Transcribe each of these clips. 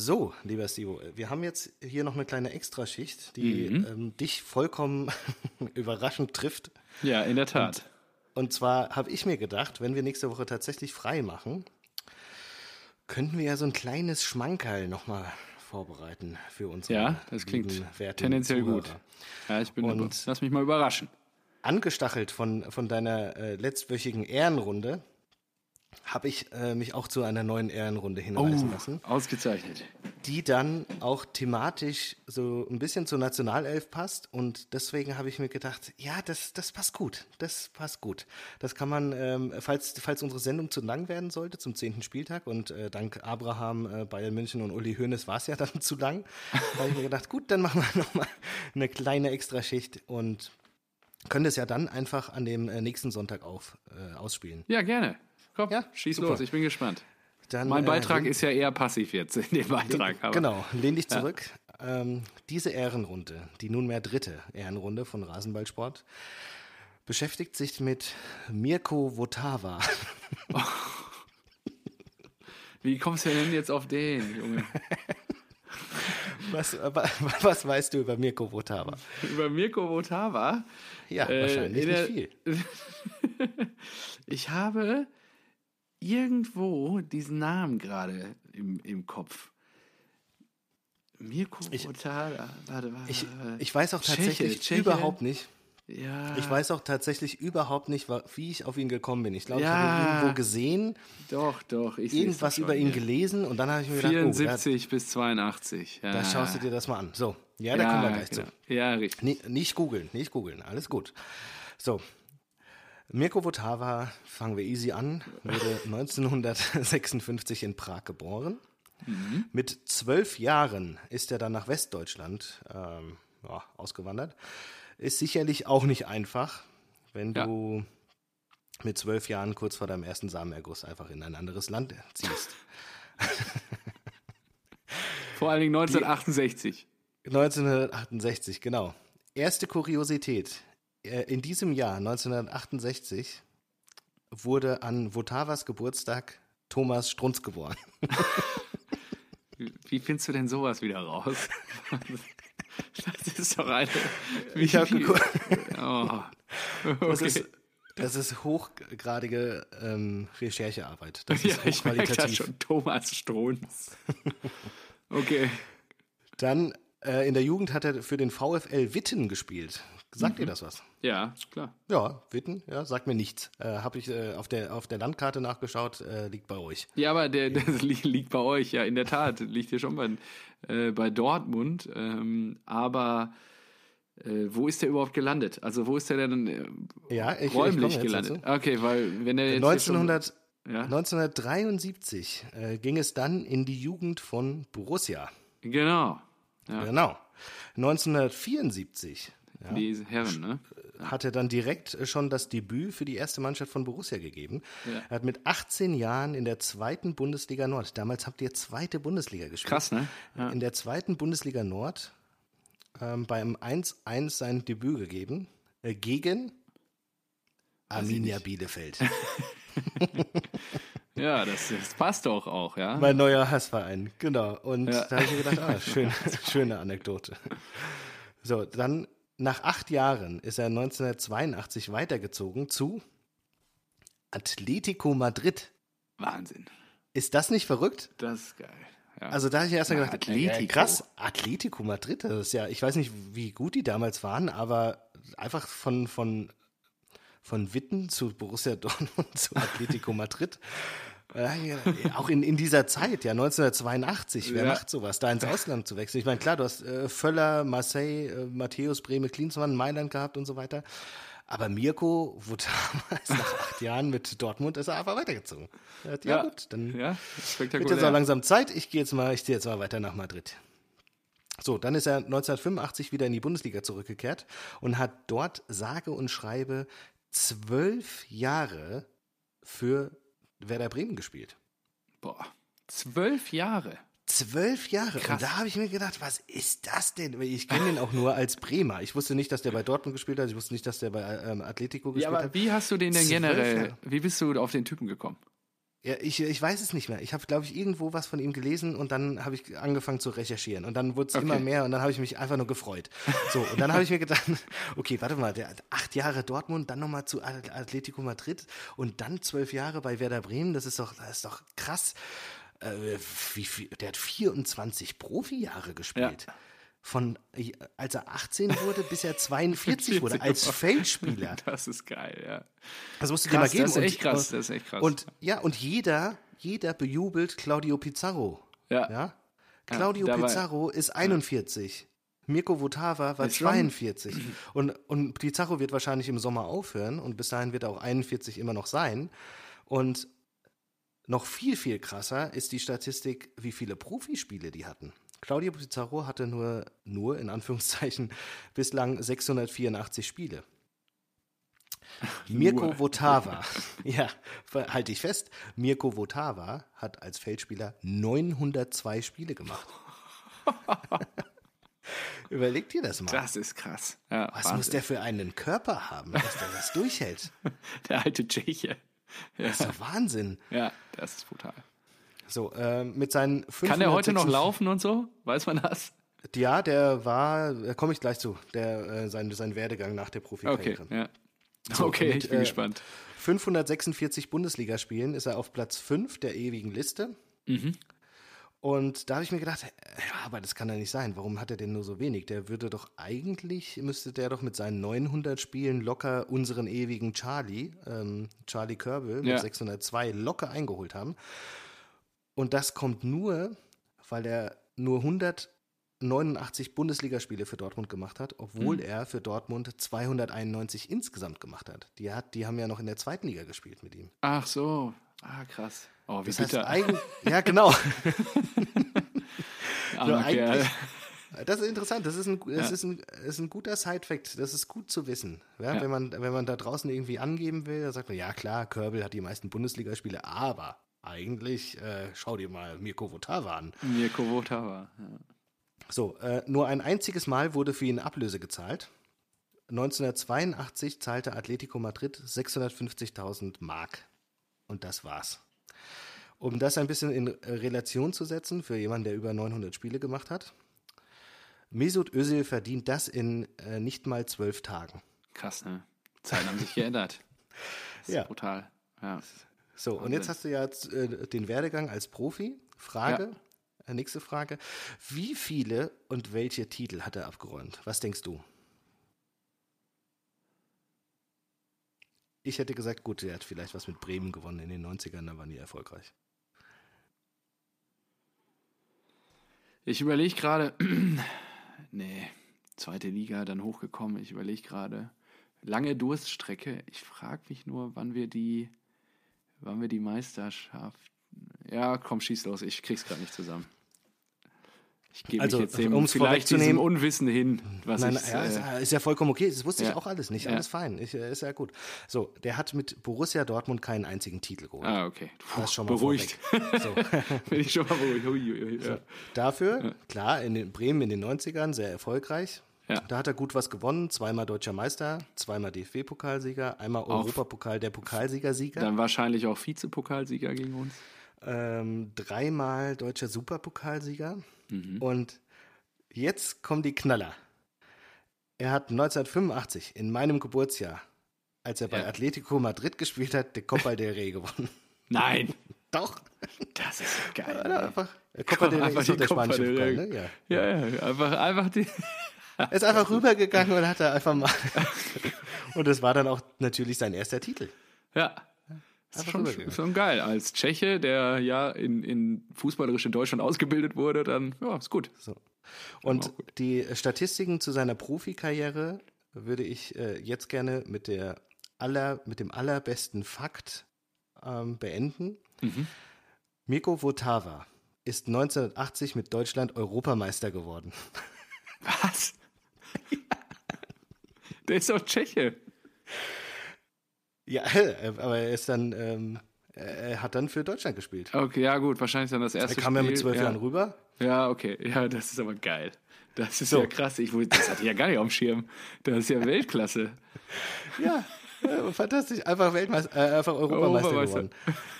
So, lieber Stivo, wir haben jetzt hier noch eine kleine Extraschicht, die mhm. ähm, dich vollkommen überraschend trifft. Ja, in der Tat. Und, und zwar habe ich mir gedacht, wenn wir nächste Woche tatsächlich frei machen, könnten wir ja so ein kleines Schmankerl nochmal vorbereiten für uns. Ja, das klingt tendenziell Zuhörer. gut. Ja, ich bin und lass mich mal überraschen. Angestachelt von, von deiner äh, letztwöchigen Ehrenrunde habe ich äh, mich auch zu einer neuen Ehrenrunde hinweisen oh, lassen. Ausgezeichnet. Die dann auch thematisch so ein bisschen zur Nationalelf passt und deswegen habe ich mir gedacht, ja, das, das passt gut. Das passt gut. Das kann man, ähm, falls, falls unsere Sendung zu lang werden sollte zum zehnten Spieltag und äh, dank Abraham, äh, Bayern München und Uli Hoeneß war es ja dann zu lang, habe ich mir gedacht, gut, dann machen wir nochmal eine kleine Extraschicht und können es ja dann einfach an dem äh, nächsten Sonntag auf, äh, ausspielen. Ja, gerne. Komm, ja, schieß super. los, ich bin gespannt. Dann, mein äh, Beitrag äh, ist ja eher passiv jetzt in dem Beitrag. Aber. Genau, lehn dich zurück. Ja. Ähm, diese Ehrenrunde, die nunmehr dritte Ehrenrunde von Rasenballsport, beschäftigt sich mit Mirko Votava. Oh. Wie kommst du denn jetzt auf den, Junge? Was, was weißt du über Mirko Votava? Über Mirko Votava? Ja, äh, wahrscheinlich nicht viel. ich habe irgendwo diesen Namen gerade im, im Kopf. Mirko ich, Votava. Warte, warte, ich, ich weiß auch tatsächlich Tscheche, überhaupt nicht. Ja. Ich weiß auch tatsächlich überhaupt nicht, wie ich auf ihn gekommen bin. Ich glaube, ja. ich habe ihn irgendwo gesehen. Doch, doch. Ich irgendwas schon, über ihn ja. gelesen und dann habe ich mir gedacht, 74 oh, bis 82. Ja. Da schaust du dir das mal an. So, ja, da kommen wir gleich genau. zu. Ja, richtig. N nicht googeln, nicht googeln. Alles gut. So. Mirko Votava, fangen wir easy an, wurde 1956 in Prag geboren. Mhm. Mit zwölf Jahren ist er dann nach Westdeutschland ähm, ausgewandert ist sicherlich auch nicht einfach, wenn ja. du mit zwölf Jahren kurz vor deinem ersten Samenerguss einfach in ein anderes Land ziehst. Vor allen Dingen 1968. Die, 1968, genau. Erste Kuriosität. Äh, in diesem Jahr, 1968, wurde an Votavas Geburtstag Thomas Strunz geboren. Wie findest du denn sowas wieder raus? Das ist doch eine. Ich habe geguckt. Oh. Okay. Das, ist, das ist hochgradige ähm, Recherchearbeit. Das ist ja, ich merke das schon. Thomas Strunz. okay. Dann äh, in der Jugend hat er für den VfL Witten gespielt. Sagt mhm. ihr das was? Ja, klar. Ja, Witten, ja, sagt mir nichts. Äh, Habe ich äh, auf, der, auf der Landkarte nachgeschaut, äh, liegt bei euch. Ja, aber der, das liegt bei euch, ja, in der Tat. Liegt hier schon bei, äh, bei Dortmund. Ähm, aber äh, wo ist der überhaupt gelandet? Also, wo ist der denn äh, ja, ich, räumlich ich gelandet? Dazu. Okay, weil wenn er jetzt. 1900, schon, ja? 1973 ging es dann in die Jugend von Borussia. Genau. Ja. Genau. 1974 ja, die Herren, ne? Hat er dann direkt schon das Debüt für die erste Mannschaft von Borussia gegeben. Ja. Er hat mit 18 Jahren in der zweiten Bundesliga Nord, damals habt ihr zweite Bundesliga gespielt. Krass, ne? Ja. In der zweiten Bundesliga Nord ähm, beim 1-1 sein Debüt gegeben äh, gegen Arminia Bielefeld. ja, das, das, passt doch auch, ja. Mein neuer Hassverein, genau. Und ja. da habe ich mir gedacht, ah, schön, schöne Anekdote. So, dann nach acht Jahren ist er 1982 weitergezogen zu Atletico Madrid. Wahnsinn. Ist das nicht verrückt? Das ist geil. Ja. Also da habe ich erst mal gedacht, Atletico. Krass, Atletico Madrid, das ist ja, ich weiß nicht, wie gut die damals waren, aber einfach von, von, von Witten zu Borussia Dortmund zu Atletico Madrid auch in, in dieser Zeit, ja, 1982, wer ja. macht sowas, da ins Ausland zu wechseln? Ich meine, klar, du hast äh, Völler, Marseille, äh, Matthäus, Breme, Klinsmann, Mailand gehabt und so weiter. Aber Mirko wurde damals nach acht Jahren mit Dortmund ist er einfach weitergezogen. Er hat, ja, ja, gut, dann ja, wird jetzt auch langsam Zeit. Ich gehe jetzt mal, ich gehe jetzt mal weiter nach Madrid. So, dann ist er 1985 wieder in die Bundesliga zurückgekehrt und hat dort sage und schreibe zwölf Jahre für Werder Bremen gespielt. Boah, zwölf Jahre. Zwölf Jahre. Krass. Und da habe ich mir gedacht, was ist das denn? Ich kenne den auch nur als Bremer. Ich wusste nicht, dass der bei Dortmund gespielt hat. Ich wusste nicht, dass der bei ähm, Atletico gespielt hat. Ja, aber hat. wie hast du den denn generell, wie bist du auf den Typen gekommen? Ja, ich, ich weiß es nicht mehr. Ich habe, glaube ich, irgendwo was von ihm gelesen und dann habe ich angefangen zu recherchieren. Und dann wurde es Okay. immer mehr und dann habe ich mich einfach nur gefreut. So, und dann habe ich mir gedacht, okay, warte mal, der hat acht Jahre Dortmund, dann nochmal zu At- Atletico Madrid und dann zwölf Jahre bei Werder Bremen. Das ist doch, das ist doch krass. Äh, wie viel, der hat 24 Profijahre gespielt. Von als er 18 wurde, bis er 42 wurde, als Feldspieler. Das ist geil, ja. Das musst du dir mal Krass, geben. das ist echt Und- krass, das ist echt krass. Und ja, und jeder, jeder bejubelt Claudio Pizarro. Ja. Ja? Claudio dabei- Pizarro ist 41. Mirko Votava war Ist schon- 42. Und, und Pizarro wird wahrscheinlich im Sommer aufhören und bis dahin wird er auch 41 immer noch sein. Und noch viel, viel krasser ist die Statistik, wie viele Profispiele die hatten. Claudio Pizarro hatte nur, nur in Anführungszeichen, bislang 684 Spiele. Mirko Votava, ja, halte ich fest, Mirko Votava hat als Feldspieler 902 Spiele gemacht. Überleg dir das mal. Das ist krass. Ja, Was muss der für einen Körper haben, dass der das durchhält? der alte Tscheche. Ja, Das ist doch Wahnsinn. ja, das ist brutal. So, äh, mit seinen Kann der heute noch 556 laufen und so? Weiß man das? Ja, der war, da komme ich gleich zu, der, äh, sein, sein Werdegang nach der Okay, Profikarriere. ja. So, Okay, mit, ich bin äh, gespannt. 546 Bundesligaspielen ist er auf Platz 5 der ewigen Liste. Mhm. Und da habe ich mir gedacht, ja, aber das kann ja nicht sein. Warum hat er denn nur so wenig? Der würde doch eigentlich, müsste der doch mit seinen 900 Spielen locker unseren ewigen Charlie, ähm, Charlie Körbel mit Ja. 602 locker eingeholt haben. Und das kommt nur, weil er nur 189 Bundesligaspiele für Dortmund gemacht hat, obwohl Mhm. er für Dortmund 291 insgesamt gemacht hat. Die, hat. die haben ja noch in der zweiten Liga gespielt mit ihm. Ach so. Ah, krass. Oh, wie Das heißt, bitter. eigentlich, ja, genau. Armer eigentlich- Kerl. Das ist interessant. Das ist ein, das Ja. ist ein, ist ein guter Side-Fact. Das ist gut zu wissen. Ja, Ja. Wenn, man, wenn man da draußen irgendwie angeben will, dann sagt man, ja klar, Körbel hat die meisten Bundesligaspiele, aber eigentlich, äh, schau dir mal Mirko Votava an. Mirko Votava. Ja. So, äh, nur ein einziges Mal wurde für ihn Ablöse gezahlt. 1982 zahlte Atletico Madrid 650.000 Mark. Und das war's. Um das ein bisschen in Relation zu setzen für jemanden, der über 900 Spiele gemacht hat. Mesut Özil verdient das in äh, nicht mal zwölf Tagen. Krass, ne? Zeiten haben sich geändert. Das ist Ja. brutal. Ja. So, und jetzt hast du ja äh, den Werdegang als Profi. Frage, äh, nächste Frage. Wie viele und welche Titel hat er abgeräumt? Was denkst du? Ich hätte gesagt, gut, er hat vielleicht was mit Bremen gewonnen in den 90ern, da war nie erfolgreich. Ich überlege gerade, nee, zweite Liga, dann hochgekommen. Ich überlege gerade, lange Durststrecke. Ich frage mich nur, wann wir die, wann wir die Meisterschaft. Ja, komm, schieß los. Ich krieg's gerade nicht zusammen. Ich gebe Also, mich jetzt dem, um's vielleicht diesem Unwissen hin, was Nein, ich. ja, ist, äh, ist ja vollkommen okay. Das wusste ich ja. auch alles nicht. Ja. Alles fein. Ich, äh, ist ja gut. So, der hat mit Borussia Dortmund keinen einzigen Titel geholt. ah, okay. Puh, Das schon mal beruhigt. So. Bin ich schon mal beruhigt. Ui, ui, ui, ja. Dafür, klar, in den Bremen in den 90ern sehr erfolgreich. Ja. Da hat er gut was gewonnen. Zweimal deutscher Meister, zweimal DFB-Pokalsieger, einmal Europapokal der Pokalsieger-Sieger, Dann wahrscheinlich auch Vizepokalsieger gegen uns. ähm, dreimal deutscher Superpokalsieger. Mhm. Und jetzt kommen die Knaller. Er hat 1985, in meinem Geburtsjahr, als er bei Ja. Atletico Madrid gespielt hat, den Copa del Rey gewonnen. Nein, Doch. das ist geil. Er ey. einfach, Copa del Rey ist doch der spanische Pokal, ne? Ja. Ja, ja, einfach, einfach die. Er ist einfach rübergegangen und hat da einfach mal. und das war dann auch natürlich sein erster Titel. Ja. Das ist schon, schon geil. Als Tscheche, der ja in, in fußballerisch in Deutschland ausgebildet wurde, dann, ja, ist gut. So. Und die Statistiken zu seiner Profikarriere würde ich äh, jetzt gerne mit, der aller, mit dem allerbesten Fakt ähm, beenden. Mirko Votava ist 1980 mit Deutschland Europameister geworden. Was? Der ist doch Tscheche. Ja, äh, aber er ist dann, ähm, er hat dann für Deutschland gespielt. Okay, ja, gut, wahrscheinlich dann das Er erste kam ja Spiel. mit zwölf ja. Jahren rüber. Ja, okay. Ja, das ist aber geil. Das ist So. ja krass. Ich, das hatte ich ja gar nicht auf dem Schirm. Das ist ja Weltklasse. Ja, Fantastisch, einfach Weltmeister, äh, einfach Europameister, Europameister. geworden.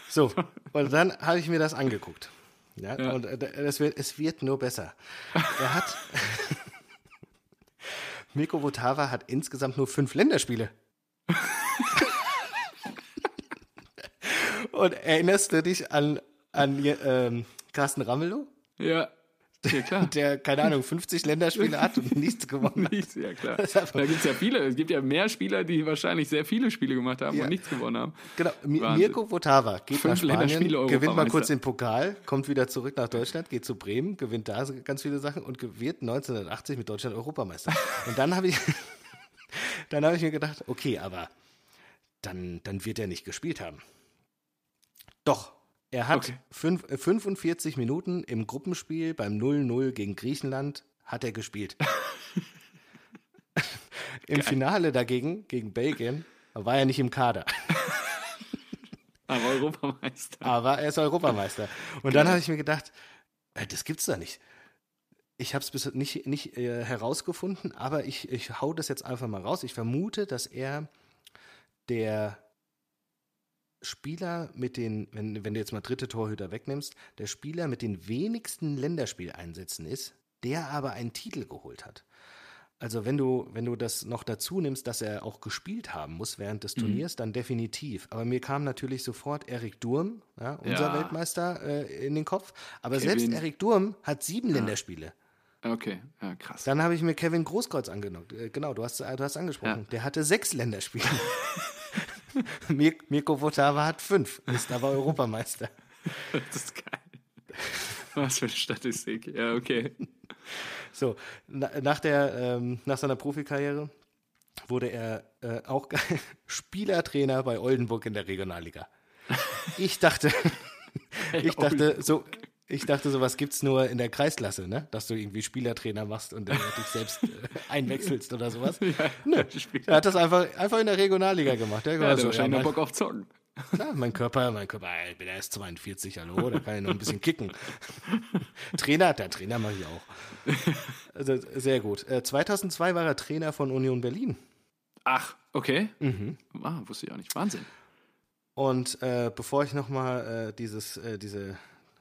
So, und dann habe ich mir das angeguckt. Ja, Ja. und äh, es wird, es wird nur besser. Er hat, Mirko Votava hat insgesamt nur fünf Länderspiele. und erinnerst du dich an, an ähm, Carsten Ramelow, Ja, ja klar. der, keine Ahnung, 50 Länderspiele hat und nichts gewonnen hat? Nichts, ja klar. Da gibt es ja viele. Es gibt ja mehr Spieler, die wahrscheinlich sehr viele Spiele gemacht haben Ja. und nichts gewonnen haben. Genau, Wahnsinn. Mirko Votava geht Fünf nach Spanien, gewinnt mal kurz den Pokal, kommt wieder zurück nach Deutschland, geht zu Bremen, gewinnt da ganz viele Sachen und wird 1980 mit Deutschland Europameister. Und dann habe ich, dann habe ich mir gedacht, okay, aber dann, dann wird er nicht gespielt haben. Doch, er hat Okay. fünf, äh, 45 Minuten im Gruppenspiel beim 0-0 gegen Griechenland hat er gespielt. Im Finale dagegen, gegen Belgien, war er nicht im Kader. Aber Europameister. Aber er ist Europameister. Und dann habe ich mir gedacht, äh, das gibt's da nicht. Ich habe es bis nicht, nicht äh, herausgefunden, aber ich, ich hau das jetzt einfach mal raus. Ich vermute, dass er der Spieler mit den, wenn, wenn du jetzt mal dritte Torhüter wegnimmst, der Spieler mit den wenigsten Länderspieleinsätzen ist, der aber einen Titel geholt hat. Also wenn du, wenn du das noch dazu nimmst, dass er auch gespielt haben muss während des Turniers, dann definitiv. Aber mir kam natürlich sofort Erik Durm, ja, unser Ja. Weltmeister, äh, in den Kopf. Aber Kevin. selbst Erik Durm hat sieben Länderspiele. Okay, ja, krass. Dann habe ich mir Kevin Großkreuz angenommen. Äh, genau, du hast, du hast angesprochen. Der hatte sechs Länderspiele. Mir, Mirko Votava hat fünf, ist aber Europameister. Das ist geil. Was für eine Statistik. Ja, okay. So, na, nach, der, ähm, nach seiner Profikarriere wurde er äh, auch Spielertrainer bei Oldenburg in der Regionalliga. Ich dachte, ich dachte, so, ich dachte, sowas gibt's nur in der Kreisklasse, ne? Dass du irgendwie Spielertrainer machst und äh, dich selbst äh, einwechselst oder sowas. Nö, er hat das einfach, einfach in der Regionalliga gemacht. Der Ja, war der so, wahrscheinlich ja, Bock auf Zocken. Klar, mein Körper, mein Körper, ich bin erst 42, hallo, da kann ich noch ein bisschen kicken. Trainer, der Trainer mache ich auch. Also sehr gut. Äh, 2002 war er Trainer von Union Berlin. Ach, okay. Ah, wusste ich auch nicht. Wahnsinn. Und äh, bevor ich nochmal äh, dieses, äh, diese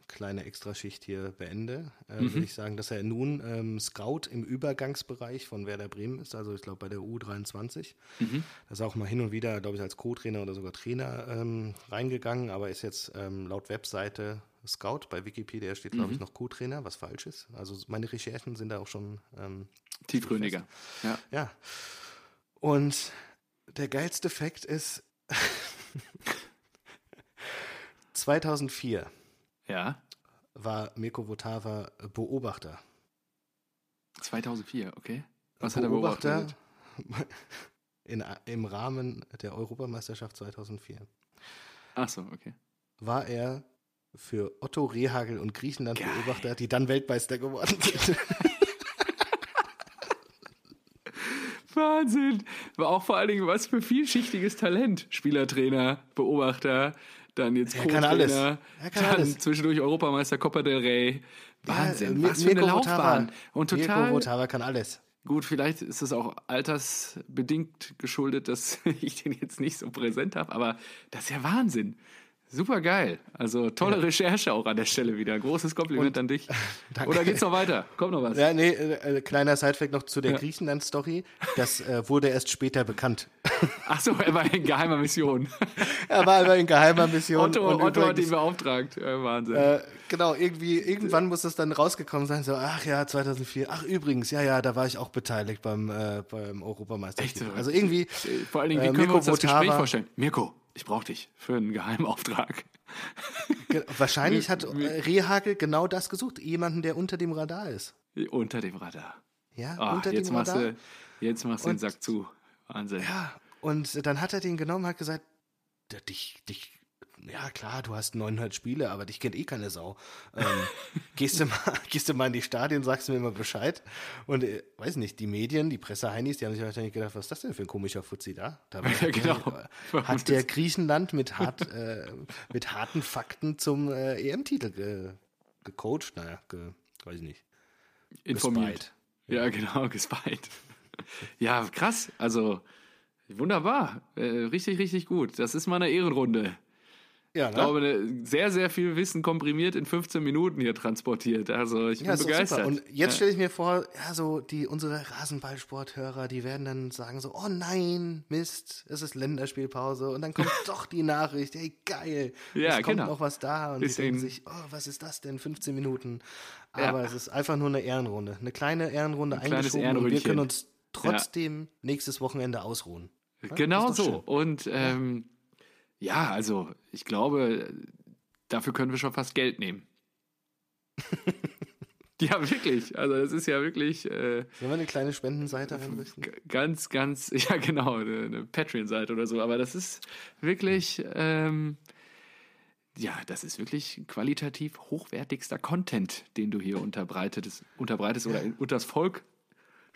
kleine Extraschicht hier beende, äh, will ich sagen, dass er nun ähm, Scout im Übergangsbereich von Werder Bremen ist, also ich glaube bei der U23. Da ist auch mal hin und wieder, glaube ich, als Co-Trainer oder sogar Trainer ähm, reingegangen, aber ist jetzt ähm, laut Webseite Scout. Bei Wikipedia steht, glaube ich, noch Co-Trainer, was falsch ist. Also meine Recherchen sind da auch schon ähm, Tiefgründiger. Ja. ja. Und der geilste Fakt ist 2004 Ja. war Mirko Votava Beobachter. 2004, okay. Was hat er beobachtet? in, im Rahmen der Europameisterschaft 2004 Ach so, okay. war er für Otto Rehagel und Griechenland Beobachter, die dann Weltmeister geworden sind. Wahnsinn. War auch vor allen Dingen was für vielschichtiges Talent. Spielertrainer, Beobachter, dann jetzt Er kann alles. Er kann dann alles. zwischendurch Europameister Copa del Rey. Wahnsinn, Ja, was für eine Mirko Laufbahn. Und Mirko total Votava kann alles. gut, vielleicht ist es auch altersbedingt geschuldet, dass ich den jetzt nicht so präsent habe, aber das ist ja Wahnsinn. Super geil. Also tolle Recherche auch an der Stelle wieder. Großes Kompliment an dich. Danke. Oder geht's noch weiter? Kommt noch was? Ja, nee, äh, äh, kleiner Sidefact noch zu der Griechenland-Story. Das äh, wurde erst später bekannt. Ach so, er war in geheimer Mission. Er war aber in geheimer Mission. Otto, und Otto hat ihn übrigens, beauftragt. Äh, Wahnsinn. äh, genau, irgendwie, irgendwann muss es dann rausgekommen sein, so, ach ja, 2004, ach übrigens, ja, ja, da war ich auch beteiligt beim, äh, beim Europameistertitel. Echt so? Also irgendwie, Vor allen Dingen, wie können wir Mirko uns das Gespräch Votava- vorstellen? Mirko, ich brauche dich für einen Geheimauftrag. ge- wahrscheinlich hat Rehagel genau das gesucht, jemanden, der unter dem Radar ist. Unter dem Radar. Ja, Ah, unter jetzt dem machst Radar. du, jetzt machst du den Und- Sack zu. Wahnsinn. Ja, und dann hat er den genommen, hat gesagt, "Der- dich, dich, ja klar, du hast 900 Spiele, aber dich kennt eh keine Sau. Ähm, gehst, du mal, gehst du mal in die Stadien, sagst du mir mal Bescheid. Und äh, weiß nicht, die Medien, die Presseheinis, die haben sich wahrscheinlich gedacht, was ist das denn für ein komischer Fuzzi da? da Ja, genau. Hat der Griechenland mit, hart, äh, mit harten Fakten zum äh, EM-Titel ge, gecoacht? Naja, ge, weiß ich nicht. Informiert. gespied. Ja, genau, gespied. Ja, krass. Also, Wunderbar. Äh, richtig, richtig gut. Das ist mal eine Ehrenrunde. Ja, Ich ne? glaube, ne, sehr, sehr viel Wissen komprimiert in 15 Minuten hier transportiert. Also ich bin Ja, begeistert. Und jetzt stelle ich mir vor, ja, so die unsere Rasenballsporthörer, die werden dann sagen so, oh nein, Mist, es ist Länderspielpause und dann kommt doch die Nachricht, hey geil, Ja, es kommt genau. noch was da und Bisschen- die denken sich, oh, was ist das denn, 15 Minuten. Ja. Aber es ist einfach nur eine Ehrenrunde, eine kleine Ehrenrunde kleines eingeschoben und wir können uns trotzdem nächstes Wochenende ausruhen. Genau so. schön. Und ähm, ja, also ich glaube, dafür können wir schon fast Geld nehmen. ja, wirklich. Also das ist ja wirklich äh, Sollen wir eine kleine Spendenseite einrichten? ganz, ganz, ja genau, eine, eine Patreon-Seite oder so. Aber das ist wirklich, ähm, ja, das ist wirklich qualitativ hochwertigster Content, den du hier unterbreitest, unterbreitest oder unters Volk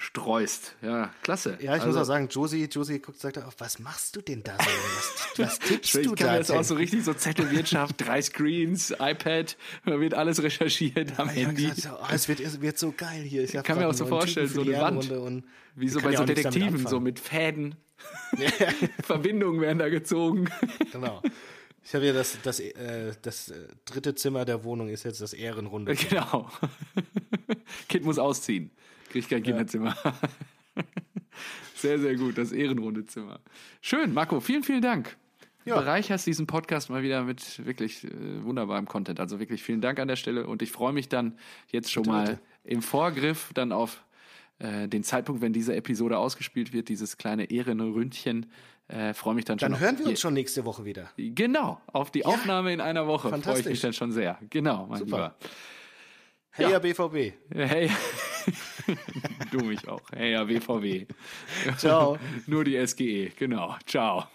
streust. Ja, klasse. Ja, ich Also- muss auch sagen, Josie, Josie guckt, sagt auch, was machst du denn da so? Was, was tippst Ich du kann da jetzt auch so richtig so Zettelwirtschaft, drei Screens, iPad, da wird alles recherchiert am Ja, Handy. gesagt, oh, es, wird, es wird so geil hier. Ich kann mir auch so vorstellen, so die eine Wand. Und Wie so bei so Detektiven, so mit Fäden. Verbindungen werden da gezogen. Genau. Ich habe ja das, das, äh, das äh, dritte Zimmer der Wohnung ist jetzt das Ehrenrunde. genau. Kind muss ausziehen. Kriegt kein Kinderzimmer. Sehr, sehr gut, das Ehrenrundezimmer. Schön, Marco, vielen, vielen Dank. Ja. Bereicherst diesen Podcast mal wieder mit wirklich äh, wunderbarem Content. Also wirklich vielen Dank an der Stelle und ich freue mich dann jetzt schon Bitte, mal bitte. im Vorgriff dann auf äh, den Zeitpunkt, wenn diese Episode ausgespielt wird, dieses kleine Ehrenründchen. Äh, freue mich dann schon. Dann hören wir uns schon nächste Woche wieder. Genau, auf die Aufnahme in einer Woche freue ich mich dann schon sehr. Genau, mein Super. Lieber. Hey, Ja. ja. BVB. Hey, du mich auch. Hey, ja, WVW. Ciao. Nur die SGE, genau. Ciao.